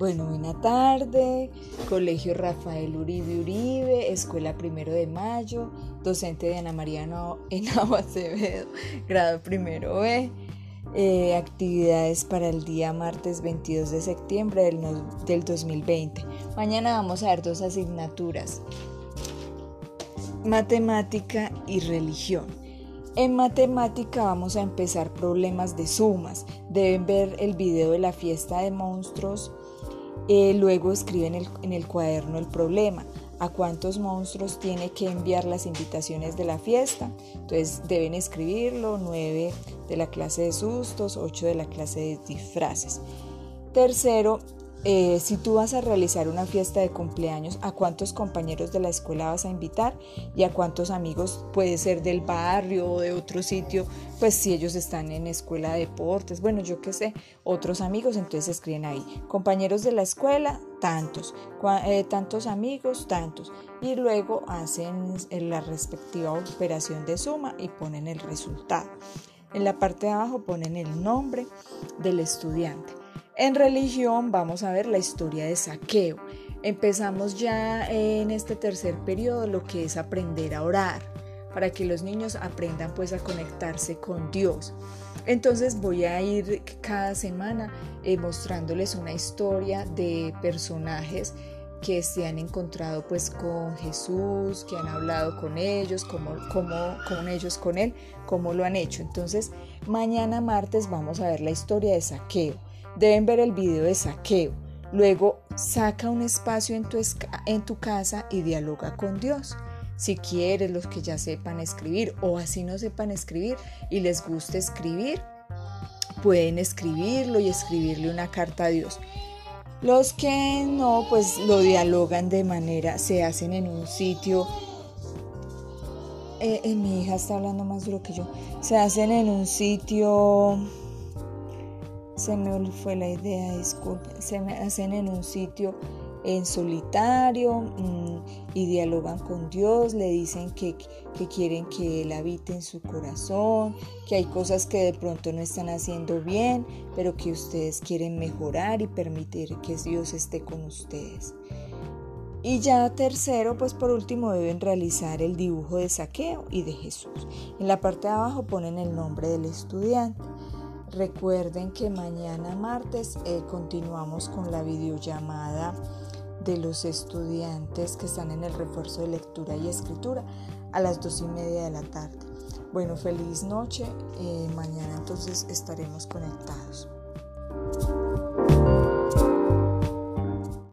Bueno, buena tarde, Colegio Rafael Uribe Uribe, Escuela Primero de Mayo, docente de Ana María Henao Acevedo, grado primero B. Eh, actividades para el día martes 22 de septiembre del, del 2020. Mañana vamos a ver dos asignaturas, matemática y religión. En matemática vamos a empezar problemas de sumas. Deben ver el video de la fiesta de monstruos eh, luego escribe en el, cuaderno el problema, a cuántos monstruos tiene que enviar las invitaciones de la fiesta. Entonces deben escribirlo, nueve de la clase de sustos, ocho de la clase de disfraces. Tercero, eh, si tú vas a realizar una fiesta de cumpleaños, ¿a cuántos compañeros de la escuela vas a invitar? ¿Y a cuántos amigos? Puede ser del barrio o de otro sitio, pues si ellos están en escuela de deportes, bueno, yo qué sé, otros amigos, entonces escriben ahí. Compañeros de la escuela, tantos. Eh, tantos amigos, tantos. Y luego hacen la respectiva operación de suma y ponen el resultado. En la parte de abajo ponen el nombre del estudiante. En religión vamos a ver la historia de saqueo. Empezamos ya en este tercer periodo lo que es aprender a orar, para que los niños aprendan pues a conectarse con Dios. Entonces voy a ir cada semana eh, mostrándoles una historia de personajes que se han encontrado pues con Jesús, que han hablado con ellos, cómo, con ellos con Él, cómo lo han hecho. Entonces mañana martes vamos a ver la historia de saqueo deben ver el video de saqueo. Luego saca un espacio en tu, en tu casa y dialoga con Dios. Si quieres, los que ya sepan escribir o así no sepan escribir y les gusta escribir, pueden escribirlo y escribirle una carta a Dios. Los que no, pues lo dialogan de manera, se hacen en un sitio. Eh, eh, mi hija está hablando más duro que yo. Se hacen en un sitio se me fue la idea, disculpen, se me hacen en un sitio en solitario mm, y dialogan con Dios, le dicen que, que, quieren que Él habite en su corazón, que hay cosas que de pronto no están haciendo bien, pero que ustedes quieren mejorar y permitir que Dios esté con ustedes. Y ya tercero, pues por último deben realizar el dibujo de saqueo y de Jesús. En la parte de abajo ponen el nombre del estudiante. Recuerden que mañana martes eh, continuamos con la videollamada de los estudiantes que están en el refuerzo de lectura y escritura a las dos y media de la tarde. Bueno, feliz noche. Eh, mañana entonces estaremos conectados.